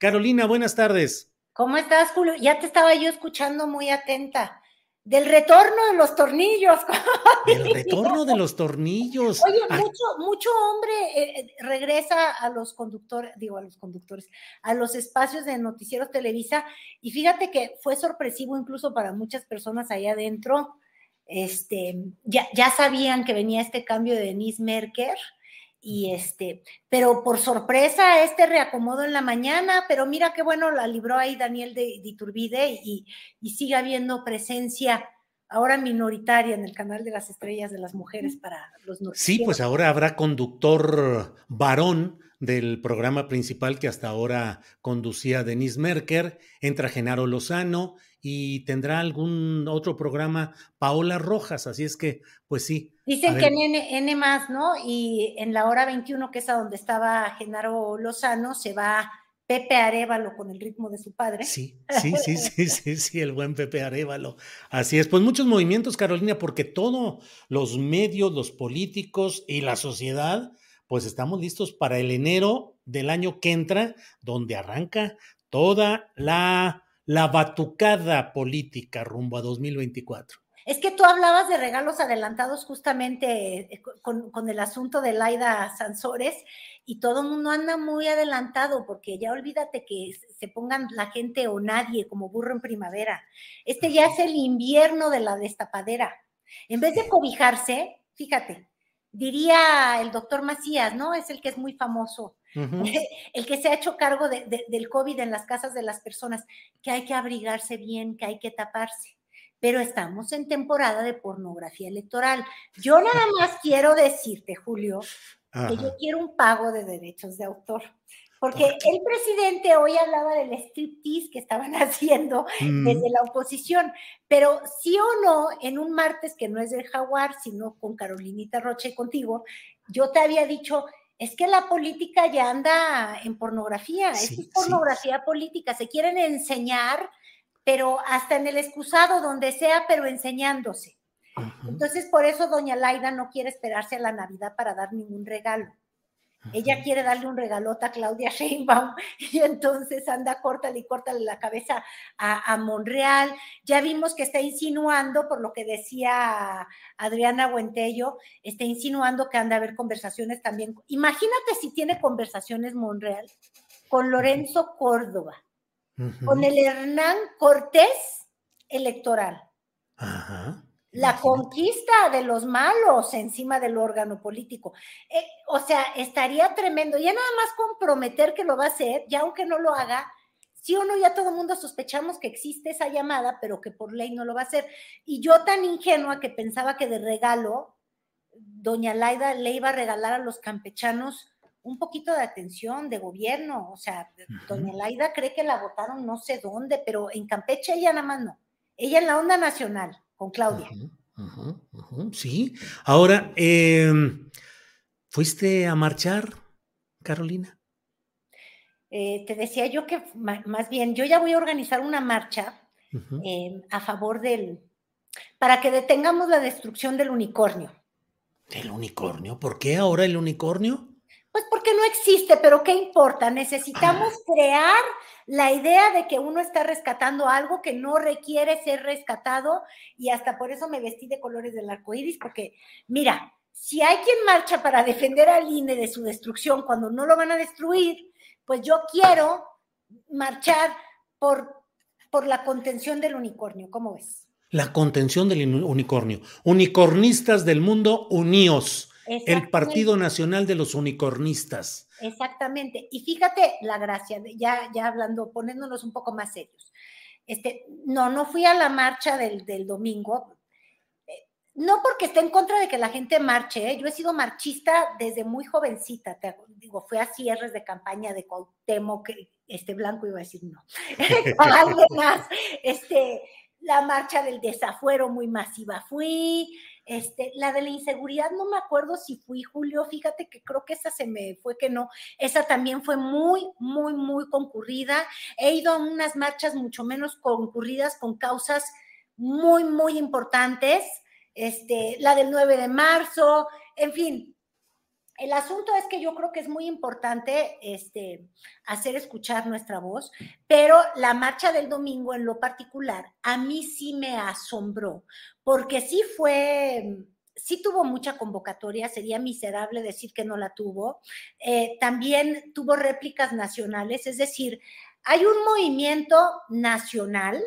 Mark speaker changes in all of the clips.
Speaker 1: Carolina, buenas tardes.
Speaker 2: ¿Cómo estás, Julio? Ya te estaba yo escuchando muy atenta. Del retorno de los tornillos.
Speaker 1: El retorno de los tornillos.
Speaker 2: Oye,
Speaker 1: Ay,
Speaker 2: mucho, mucho hombre eh, eh, regresa a los conductores, digo a los conductores, a los espacios de noticieros Televisa, y fíjate que fue sorpresivo incluso para muchas personas ahí adentro. Este, ya, ya sabían que venía este cambio de Denise Merker, y este, pero por sorpresa, este reacomodo en la mañana, pero mira qué bueno la libró ahí Daniel de, de Iturbide y, y sigue habiendo presencia ahora minoritaria en el canal de las estrellas de las mujeres para los
Speaker 1: Sí,
Speaker 2: noticieros.
Speaker 1: pues ahora habrá conductor varón del programa principal que hasta ahora conducía Denise Merker, entra Genaro Lozano y tendrá algún otro programa Paola Rojas, así es que, pues sí.
Speaker 2: Dicen que en N, N más, ¿no? Y en la hora 21, que es a donde estaba Genaro Lozano, se va Pepe Arevalo con el ritmo de su padre.
Speaker 1: Sí, sí, sí, sí, sí, sí, el buen Pepe Arevalo. Así es, pues muchos movimientos, Carolina, porque todos los medios, los políticos y la sociedad, pues estamos listos para el enero del año que entra, donde arranca toda la, la batucada política rumbo a 2024.
Speaker 2: Es que tú hablabas de regalos adelantados justamente eh, con, con el asunto de Laida Sansores y todo el mundo anda muy adelantado porque ya olvídate que se pongan la gente o nadie como burro en primavera. Este ya es el invierno de la destapadera. En vez de cobijarse, fíjate, diría el doctor Macías, ¿no? Es el que es muy famoso, El que se ha hecho cargo de- de- del COVID en las casas de las personas, que hay que abrigarse bien, que hay que taparse. Pero estamos en temporada de pornografía electoral. Yo nada más quiero decirte, Julio, que yo quiero un pago de derechos de autor. Porque el presidente hoy hablaba del striptease que estaban haciendo
Speaker 1: Mm,
Speaker 2: desde la oposición, pero sí o no, en un martes que no es del jaguar, sino con Carolinita Roche y contigo, yo te había dicho, es que la política ya anda en pornografía,
Speaker 1: Sí,
Speaker 2: es
Speaker 1: sí.
Speaker 2: pornografía política, se quieren enseñar, pero hasta en el excusado, donde sea, pero enseñándose. Entonces, por eso doña Laida no quiere esperarse a la Navidad para dar ningún regalo. Ella quiere darle un regalota a Claudia Sheinbaum y entonces anda córtale y córtale la cabeza a, a Monreal. Ya vimos que está insinuando, por lo que decía Adriana Buentello, está insinuando que anda a haber conversaciones también. Imagínate si tiene conversaciones Monreal con Lorenzo Córdoba, con el Hernán Cortés electoral.
Speaker 1: Ajá.
Speaker 2: La conquista de los malos encima del órgano político. Eh, o sea, estaría tremendo. Ya nada más comprometer que lo va a hacer, ya aunque no lo haga, sí o no, ya todo el mundo sospechamos que existe esa llamada, pero que por ley no lo va a hacer. Y yo tan ingenua que pensaba que de regalo, doña Laida le iba a regalar a los campechanos un poquito de atención, de gobierno. O sea, doña Laida cree que la votaron no sé dónde, pero en Campeche ella nada más no. Ella en la onda nacional, con Claudia.
Speaker 1: Sí. Ahora, em, ¿fuiste a marchar, Carolina?
Speaker 2: Eh, te decía yo que más bien, yo ya voy a organizar una marcha eh, a favor del, para que detengamos la destrucción del unicornio.
Speaker 1: ¿El unicornio? ¿Por qué ahora el unicornio?
Speaker 2: Pues porque no existe, pero ¿qué importa? Necesitamos crear la idea de que uno está rescatando algo que no requiere ser rescatado y hasta por eso me vestí de colores del arco iris, porque mira, si hay quien marcha para defender al INE de su destrucción cuando no lo van a destruir, pues yo quiero marchar por, por la contención del unicornio. ¿Cómo ves?
Speaker 1: La contención del unicornio. Unicornistas del mundo, uníos el Partido Nacional de los Unicornistas.
Speaker 2: Exactamente. Y fíjate la gracia, ya, ya hablando, poniéndonos un poco más serios. Este, no, no fui a la marcha del, domingo, eh, no porque esté en contra de que la gente marche, ¿eh? yo he sido marchista desde muy jovencita, te, digo, fui a cierres de campaña de Cuauhtémoc, este blanco iba a decir no, algo más, este, la marcha del desafuero muy masiva fui, este, la de la inseguridad, no me acuerdo si fui Julio, fíjate que creo que esa se me fue que no, esa también fue muy, muy, muy concurrida. He ido a unas marchas mucho menos concurridas con causas muy, muy importantes, este, la del 9 de marzo, en fin, el asunto es que yo creo que es muy importante este, hacer escuchar nuestra voz, pero la marcha del domingo en lo particular a mí sí me asombró, porque sí fue, sí tuvo mucha convocatoria, sería miserable decir que no la tuvo. Eh, también tuvo réplicas nacionales, es decir, hay un movimiento nacional,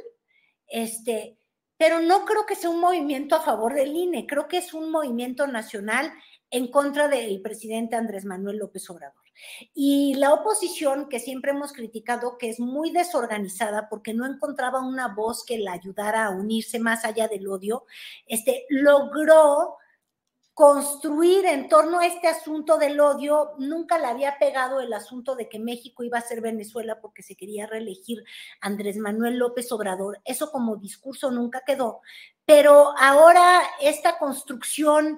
Speaker 2: este, pero no creo que sea un movimiento a favor del INE, creo que es un movimiento nacional en contra del presidente Andrés Manuel López Obrador. Y la oposición, que siempre hemos criticado que es muy desorganizada porque no encontraba una voz que la ayudara a unirse más allá del odio, este, logró construir en torno a este asunto del odio, nunca le había pegado el asunto de que México iba a ser Venezuela porque se quería reelegir Andrés Manuel López Obrador. Eso como discurso nunca quedó. Pero ahora esta construcción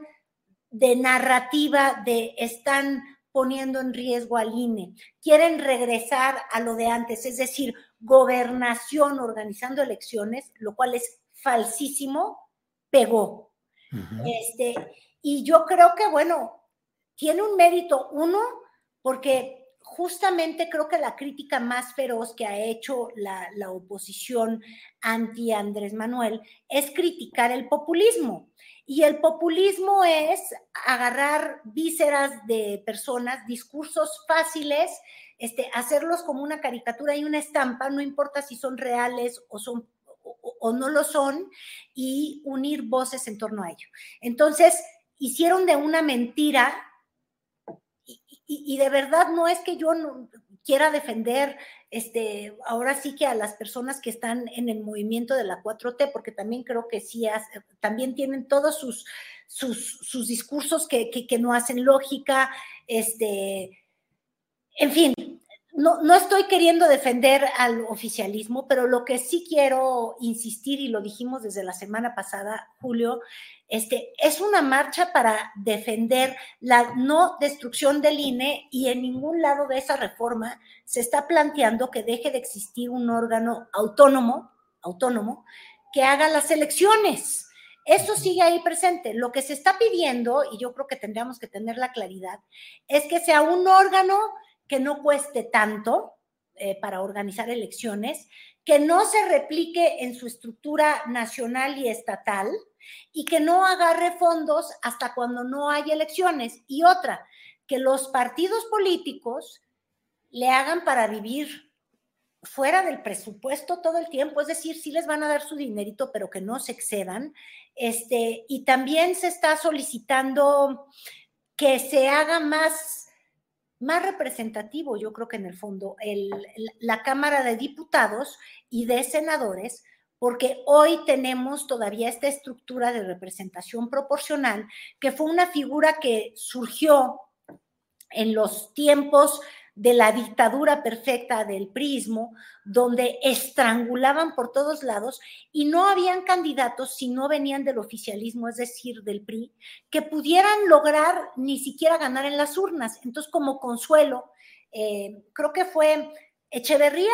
Speaker 2: de narrativa de están poniendo en riesgo al INE. Quieren regresar a lo de antes, es decir, gobernación organizando elecciones, lo cual es falsísimo, pegó. este, y yo creo que, bueno, tiene un mérito, uno, porque justamente creo que la crítica más feroz que ha hecho la, la oposición anti Andrés Manuel es criticar el populismo. Y el populismo es agarrar vísceras de personas, discursos fáciles, este, hacerlos como una caricatura y una estampa, no importa si son reales o son o, no lo son, y unir voces en torno a ello. Entonces, hicieron de una mentira, y, de verdad no es que yo quiera defender este, ahora sí que a las personas que están en el movimiento de la 4T, porque también creo que sí, también tienen todos sus, sus, discursos que, que, no hacen lógica, este, en fin, no, no, estoy queriendo defender al oficialismo, pero lo que sí quiero insistir, y lo dijimos desde la semana pasada, Julio, este, es una marcha para defender la no destrucción del INE y en ningún lado de esa reforma se está planteando que deje de existir un órgano autónomo, autónomo, que haga las elecciones. Eso sigue ahí presente. Lo que se está pidiendo, y yo creo que tendríamos que tener la claridad, es que sea un órgano que no cueste tanto eh, para organizar elecciones, que no se replique en su estructura nacional y estatal, y que no agarre fondos hasta cuando no hay elecciones. Y otra, que los partidos políticos le hagan para vivir fuera del presupuesto todo el tiempo, es decir, sí les van a dar su dinerito, pero que no se excedan. Este, y también se está solicitando que se haga más, más representativo, yo creo que en el fondo, la Cámara de Diputados y de Senadores porque hoy tenemos todavía esta estructura de representación proporcional, que fue una figura que surgió en los tiempos de la dictadura perfecta del prismo, donde estrangulaban por todos lados y no habían candidatos si no venían del oficialismo, es decir, del PRI, que pudieran lograr ni siquiera ganar en las urnas. Entonces, como consuelo, eh, creo que fue Echeverría,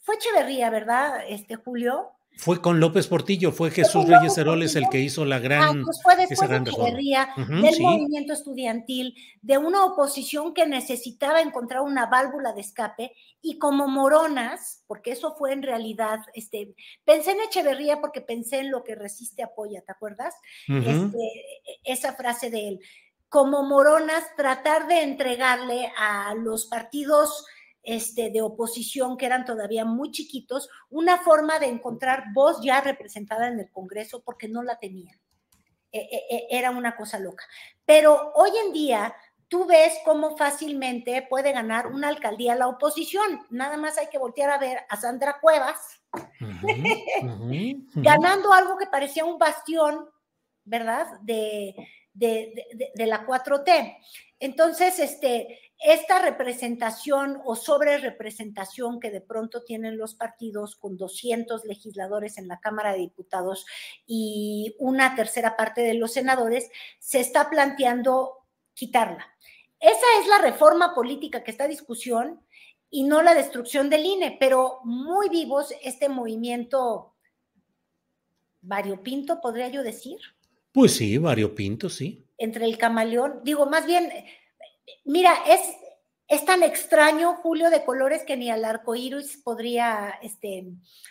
Speaker 2: fue Echeverría, ¿verdad, este Julio?
Speaker 1: Fue con López Portillo, fue Jesús Reyes Heroles el que hizo la gran.
Speaker 2: Ah, pues fue después de Echeverría, del movimiento estudiantil, de una oposición que necesitaba encontrar una válvula de escape, y como moronas, porque eso fue en realidad, este, pensé en Echeverría porque pensé en lo que resiste apoya, ¿te acuerdas? Este, esa frase de él. Como moronas, tratar de entregarle a los partidos este, de oposición que eran todavía muy chiquitos, una forma de encontrar voz ya representada en el Congreso porque no la tenían. E, e, e, era una cosa loca. Pero hoy en día tú ves cómo fácilmente puede ganar una alcaldía la oposición. Nada más hay que voltear a ver a Sandra Cuevas ganando algo que parecía un bastión, ¿verdad? De, de, de, la 4T. Entonces, este, esta representación o sobre representación que de pronto tienen los partidos con 200 legisladores en la Cámara de Diputados y una tercera parte de los senadores, se está planteando quitarla. Esa es la reforma política que está en discusión y no la destrucción del INE, pero muy vivos este movimiento variopinto, podría yo decir.
Speaker 1: Pues sí, variopinto, sí.
Speaker 2: Entre el camaleón, digo, más bien, mira, es, es tan extraño, Julio, de colores que ni al arco iris podría este,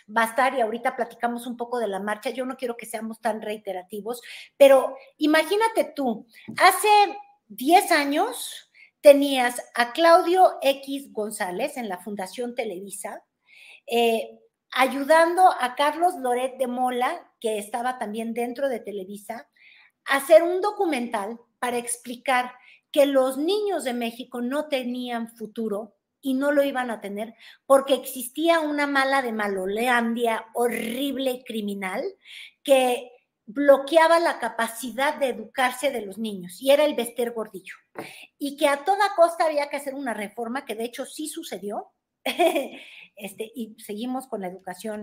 Speaker 2: bastar. Y ahorita platicamos un poco de la marcha. Yo no quiero que seamos tan reiterativos, pero imagínate tú, hace 10 años tenías a Claudio X González en la Fundación Televisa, eh, ayudando a Carlos Loret de Mola, que estaba también dentro de Televisa, hacer un documental para explicar que los niños de México no tenían futuro y no lo iban a tener porque existía una mala de Maloleandia horrible criminal que bloqueaba la capacidad de educarse de los niños y era el Bester Gordillo. Y que a toda costa había que hacer una reforma que de hecho sí sucedió. este, y seguimos con la educación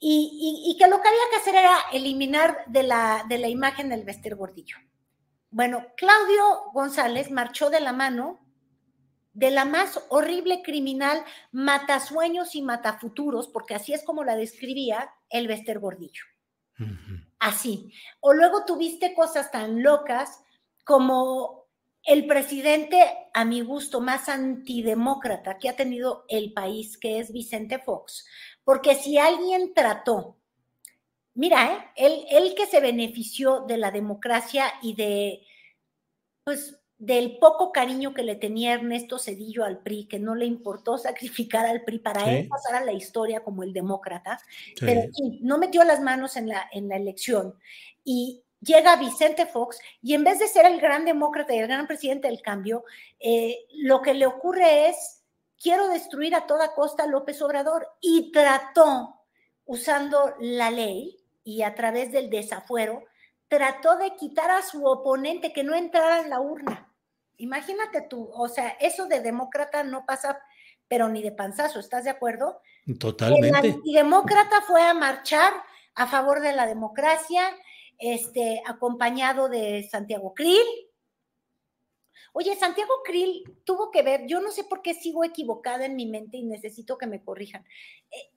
Speaker 2: y, que lo que había que hacer era eliminar de la, de la imagen el vestir gordillo. Bueno, Claudio González marchó de la mano de la más horrible criminal matasueños y matafuturos, porque así es como la describía el Vester Gordillo. Así. O luego tuviste cosas tan locas como el presidente, a mi gusto, más antidemócrata que ha tenido el país, que es Vicente Fox, porque si alguien trató, mira, ¿eh? él, él que se benefició de la democracia y de, pues, del poco cariño que le tenía Ernesto Cedillo al PRI, que no le importó sacrificar al PRI para él pasar a la historia como el demócrata, pero no metió las manos en la, en la elección. Y llega Vicente Fox y en vez de ser el gran demócrata y el gran presidente del cambio, eh, lo que le ocurre es quiero destruir a toda costa a López Obrador y trató, usando la ley y a través del desafuero, trató de quitar a su oponente que no entrara en la urna. Imagínate tú, o sea, eso de demócrata no pasa, pero ni de panzazo, ¿estás de acuerdo?
Speaker 1: Totalmente. El
Speaker 2: antidemócrata fue a marchar a favor de la democracia, este, acompañado de Santiago Krill, Oye, Santiago Krill tuvo que ver, yo no sé por qué sigo equivocada en mi mente y necesito que me corrijan. Eh,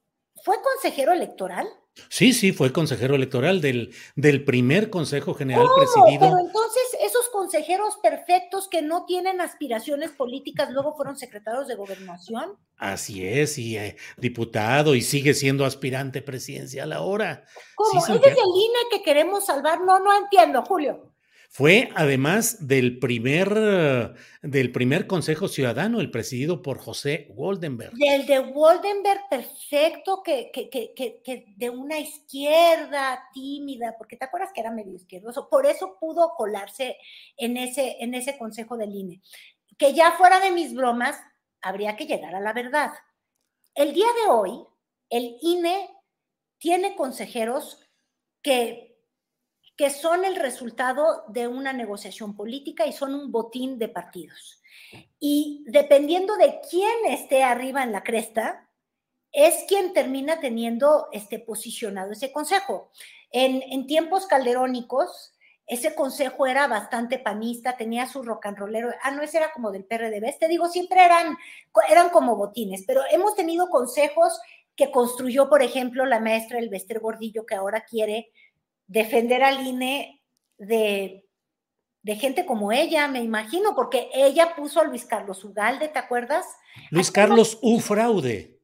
Speaker 2: ¿Fue consejero electoral?
Speaker 1: Sí, sí, fue consejero electoral del, del primer Consejo General presidido.
Speaker 2: Pero entonces esos consejeros perfectos que no tienen aspiraciones políticas luego fueron secretarios de gobernación?
Speaker 1: Así es, y eh, diputado, y sigue siendo aspirante presidencial ahora.
Speaker 2: ¿Cómo? ¿Es el INE que queremos salvar? No, no entiendo, Julio.
Speaker 1: Fue además del primer, del primer Consejo Ciudadano, el presidido por José Woldenberg.
Speaker 2: Del de Woldenberg, perfecto, que, que, que, que, de una izquierda tímida, porque te acuerdas que era medio izquierdoso, por eso pudo colarse en ese, en ese Consejo del INE. Que ya fuera de mis bromas, habría que llegar a la verdad. El día de hoy, el INE tiene consejeros que que son el resultado de una negociación política y son un botín de partidos. Y dependiendo de quién esté arriba en la cresta, es quien termina teniendo este posicionado ese consejo. En, en tiempos calderónicos, ese consejo era bastante panista, tenía su rock and rollero. Ah, no, ese era como del PRD. Te digo, siempre eran, eran como botines, pero hemos tenido consejos que construyó, por ejemplo, la maestra Elvester Gordillo, que ahora quiere defender al INE de, de gente como ella, me imagino, porque ella puso a Luis Carlos Ugalde, ¿te acuerdas?
Speaker 1: Luis Carlos Ufraude.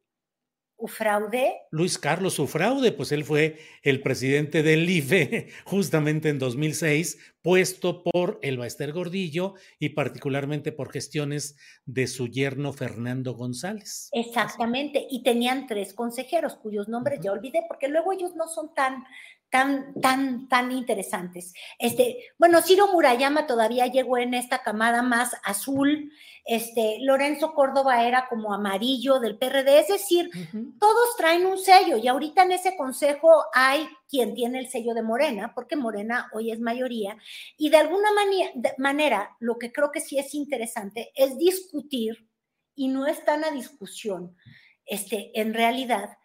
Speaker 2: ¿Ufraude?
Speaker 1: Luis Carlos Ufraude, pues él fue el presidente del IFE justamente en 2006, puesto por el Baester Gordillo y particularmente por gestiones de su yerno Fernando González.
Speaker 2: Exactamente, y tenían tres consejeros cuyos nombres ya olvidé, porque luego ellos no son tan, tan, tan, tan interesantes. Este, bueno, Ciro Murayama todavía llegó en esta camada más azul, este, Lorenzo Córdoba era como amarillo del PRD, es decir, todos traen un sello y ahorita en ese consejo hay quien tiene el sello de Morena, porque Morena hoy es mayoría, y de alguna manera lo que creo que sí es interesante es discutir, y no está en la discusión, este, en realidad,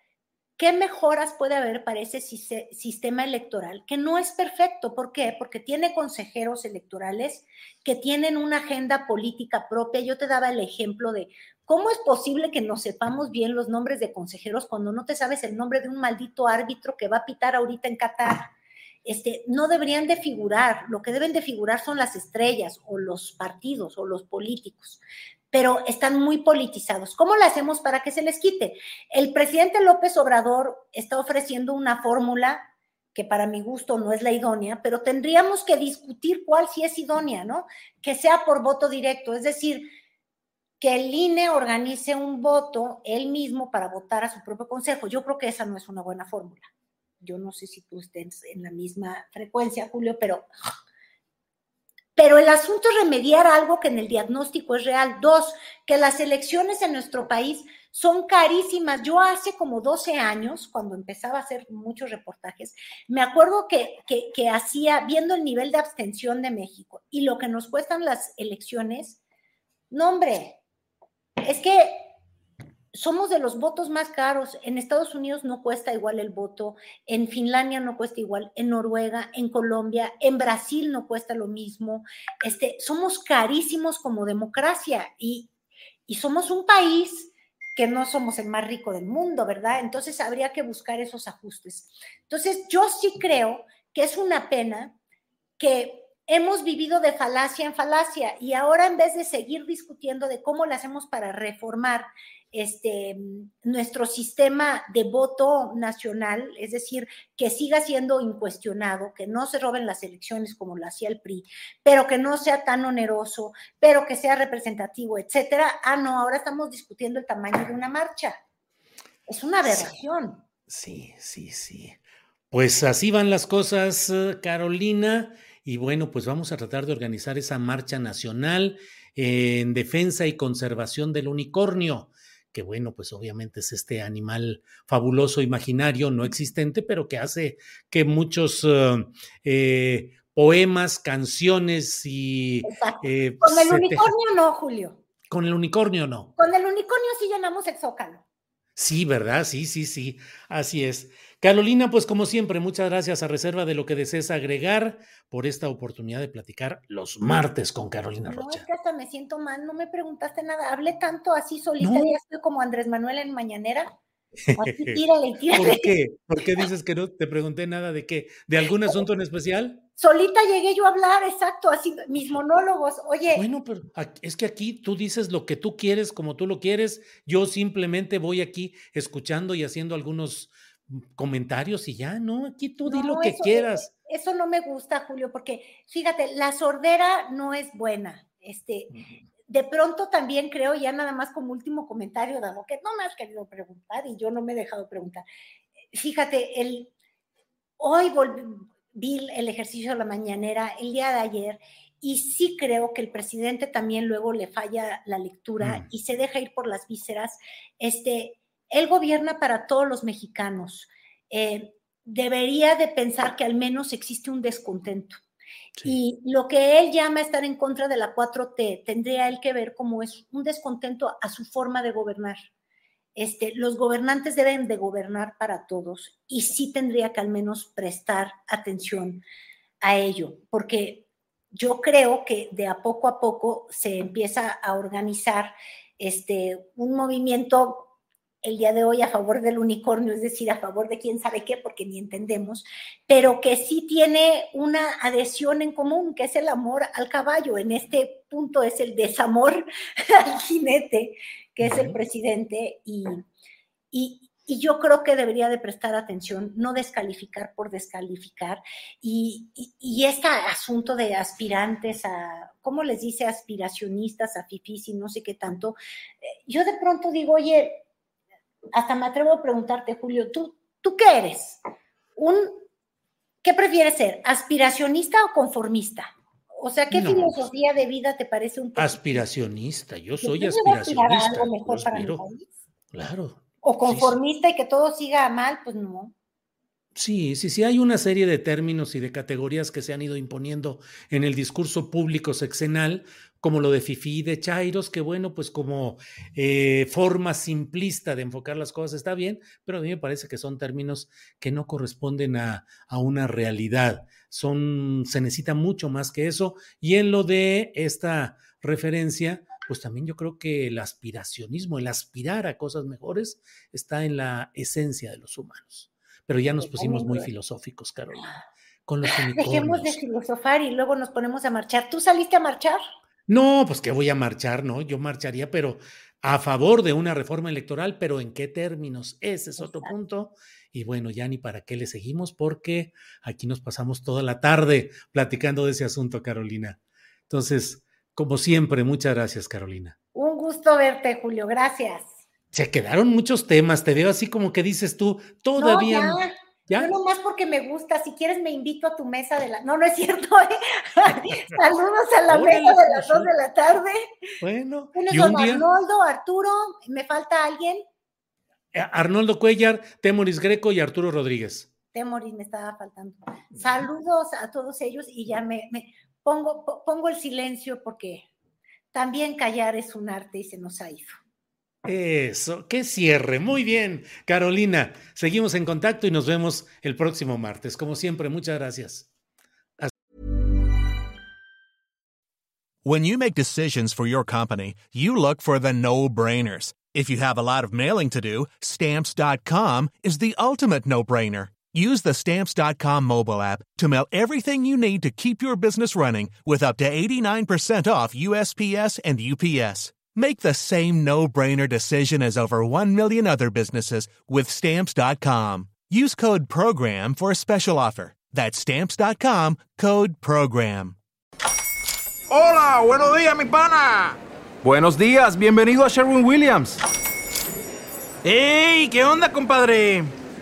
Speaker 2: ¿Qué mejoras puede haber para ese sistema electoral? Que no es perfecto. ¿Por qué? Porque tiene consejeros electorales que tienen una agenda política propia. Yo te daba el ejemplo de cómo es posible que no sepamos bien los nombres de consejeros cuando no te sabes el nombre de un maldito árbitro que va a pitar ahorita en Qatar. Este, no deberían de figurar, lo que deben de figurar son las estrellas o los partidos o los políticos pero están muy politizados. ¿Cómo lo hacemos para que se les quite? El presidente López Obrador está ofreciendo una fórmula que para mi gusto no es la idónea, pero tendríamos que discutir cuál sí es idónea, ¿no? Que sea por voto directo, es decir, que el INE organice un voto él mismo para votar a su propio consejo. Yo creo que esa no es una buena fórmula. Yo no sé si tú estés en la misma frecuencia, Julio, pero pero el asunto es remediar algo que en el diagnóstico es real. Dos, que las elecciones en nuestro país son carísimas. Yo hace como 12 años, cuando empezaba a hacer muchos reportajes, me acuerdo que, que, hacía, viendo el nivel de abstención de México y lo que nos cuestan las elecciones, no hombre, es que somos de los votos más caros. En Estados Unidos no cuesta igual el voto, en Finlandia no cuesta igual, en Noruega, en Colombia, en Brasil no cuesta lo mismo. Este, somos carísimos como democracia y, y somos un país que no somos el más rico del mundo, ¿verdad? Entonces habría que buscar esos ajustes. Entonces yo sí creo que es una pena que hemos vivido de falacia en falacia y ahora en vez de seguir discutiendo de cómo lo hacemos para reformar este, nuestro sistema de voto nacional, es decir, que siga siendo incuestionado, que no se roben las elecciones como lo hacía el PRI, pero que no sea tan oneroso, pero que sea representativo, etcétera. Ah, no, ahora estamos discutiendo el tamaño de una marcha. Es una aberración.
Speaker 1: Sí, sí, sí. Pues así van las cosas, eh, Carolina. Y bueno, pues vamos a tratar de organizar esa marcha nacional en defensa y conservación del unicornio que bueno, pues obviamente es este animal fabuloso, imaginario, no existente, pero que hace que muchos uh, eh, poemas, canciones y...
Speaker 2: Eh, con el unicornio no, Julio.
Speaker 1: Con el unicornio no.
Speaker 2: Con el unicornio sí llenamos el zócalo.
Speaker 1: Sí, ¿verdad? Sí, sí, sí, así es. Carolina, pues como siempre, muchas gracias a reserva de lo que desees agregar por esta oportunidad de platicar los martes con Carolina Rocha. No,
Speaker 2: es que hasta me siento mal, no me preguntaste nada, hablé tanto así solita, ya estoy como Andrés Manuel en Mañanera. tírale, tírale.
Speaker 1: ¿Por qué? ¿Por qué dices que no te pregunté nada de qué? ¿De algún asunto en especial?
Speaker 2: Solita llegué yo a hablar, exacto, así mis monólogos. Oye.
Speaker 1: Bueno, pero es que aquí tú dices lo que tú quieres, como tú lo quieres. Yo simplemente voy aquí escuchando y haciendo algunos comentarios y ya, ¿no? Aquí tú di lo que quieras.
Speaker 2: Eso no me gusta, Julio, porque fíjate, la sordera no es buena. Este, de pronto también creo, ya nada más como último comentario, dado que no me has querido preguntar y yo no me he dejado preguntar. Fíjate, el, hoy vi el ejercicio de la mañanera el día de ayer y sí creo que el presidente también luego le falla la lectura mm. y se deja ir por las vísceras. Este, él gobierna para todos los mexicanos. Eh, debería de pensar que al menos existe un descontento. Y lo que él llama estar en contra de la 4T tendría él que ver como es un descontento a su forma de gobernar. Este, los gobernantes deben de gobernar para todos y sí tendría que al menos prestar atención a ello, porque yo creo que de a poco a poco se empieza a organizar este, un movimiento el día de hoy a favor del unicornio, es decir, a favor de quién sabe qué, porque ni entendemos, pero que sí tiene una adhesión en común, que es el amor al caballo. En este punto es el desamor al jinete, que es el presidente, y, y, yo creo que debería de prestar atención, no descalificar por descalificar, y, y, este asunto de aspirantes a, ¿cómo les dice? Aspiracionistas, a fifís y no sé qué tanto, eh, yo de pronto digo, oye, hasta me atrevo a preguntarte, Julio, ¿tú, tú qué eres? Un, ¿Qué prefieres ser? ¿Aspiracionista o conformista? O sea, ¿qué filosofía de vida te parece un
Speaker 1: Aspiracionista, yo soy aspiracionista. Algo mejor para mi país? Claro.
Speaker 2: O conformista y que todo siga mal, pues no.
Speaker 1: Sí, sí, sí, hay una serie de términos y de categorías que se han ido imponiendo en el discurso público sexenal, como lo de Fifi de Chairos, que bueno, pues como eh, forma simplista de enfocar las cosas está bien, pero a mí me parece que son términos que no corresponden a, a una realidad. Son, se necesita mucho más que eso. Y en lo de esta referencia, pues también yo creo que el aspiracionismo, el aspirar a cosas mejores, está en la esencia de los humanos pero ya nos pusimos muy filosóficos, Carolina. Con los
Speaker 2: Dejemos de filosofar y luego nos ponemos a marchar. ¿Tú saliste a marchar?
Speaker 1: No, pues que voy a marchar, ¿no? Yo marcharía, pero a favor de una reforma electoral, pero ¿en qué términos? Ese es otro punto. Y bueno, ya ni para qué le seguimos, porque aquí nos pasamos toda la tarde platicando de ese asunto, Carolina. Entonces, como siempre, muchas gracias, Carolina.
Speaker 2: Un gusto verte, Julio. Gracias.
Speaker 1: Se quedaron muchos temas, te veo así como que dices tú, todavía.
Speaker 2: No, ya. Yo nomás porque me gusta, si quieres me invito a tu mesa de la. No, no es cierto, ¿eh? Saludos a la mesa de las dos de la tarde.
Speaker 1: Bueno,
Speaker 2: ¿y un día? Arnoldo, Arturo, ¿me falta alguien?
Speaker 1: Eh, Arnoldo Cuellar, Temoris Greco y Arturo Rodríguez.
Speaker 2: Temoris me estaba faltando. Saludos a todos ellos y ya me, me pongo, pongo el silencio porque también callar es un arte y se nos ha ido.
Speaker 1: Eso, qué cierre. Muy bien, Carolina. Seguimos en contacto y nos vemos el próximo martes. Como siempre, muchas gracias.
Speaker 3: When you make decisions for your company, you look for the no-brainers. If you have a lot of mailing to do, stamps.com is the ultimate no-brainer. Use the stamps.com mobile app to mail everything you need to keep your business running with up to 89% off USPS and UPS. Make the same no-brainer decision as over 1 million other businesses with stamps.com. Use code program for a special offer. That's stamps.com, code program.
Speaker 4: Hola, buenos días, mi pana.
Speaker 5: Buenos días, bienvenido a Sherwin Williams.
Speaker 4: Hey, ¿Qué onda, compadre?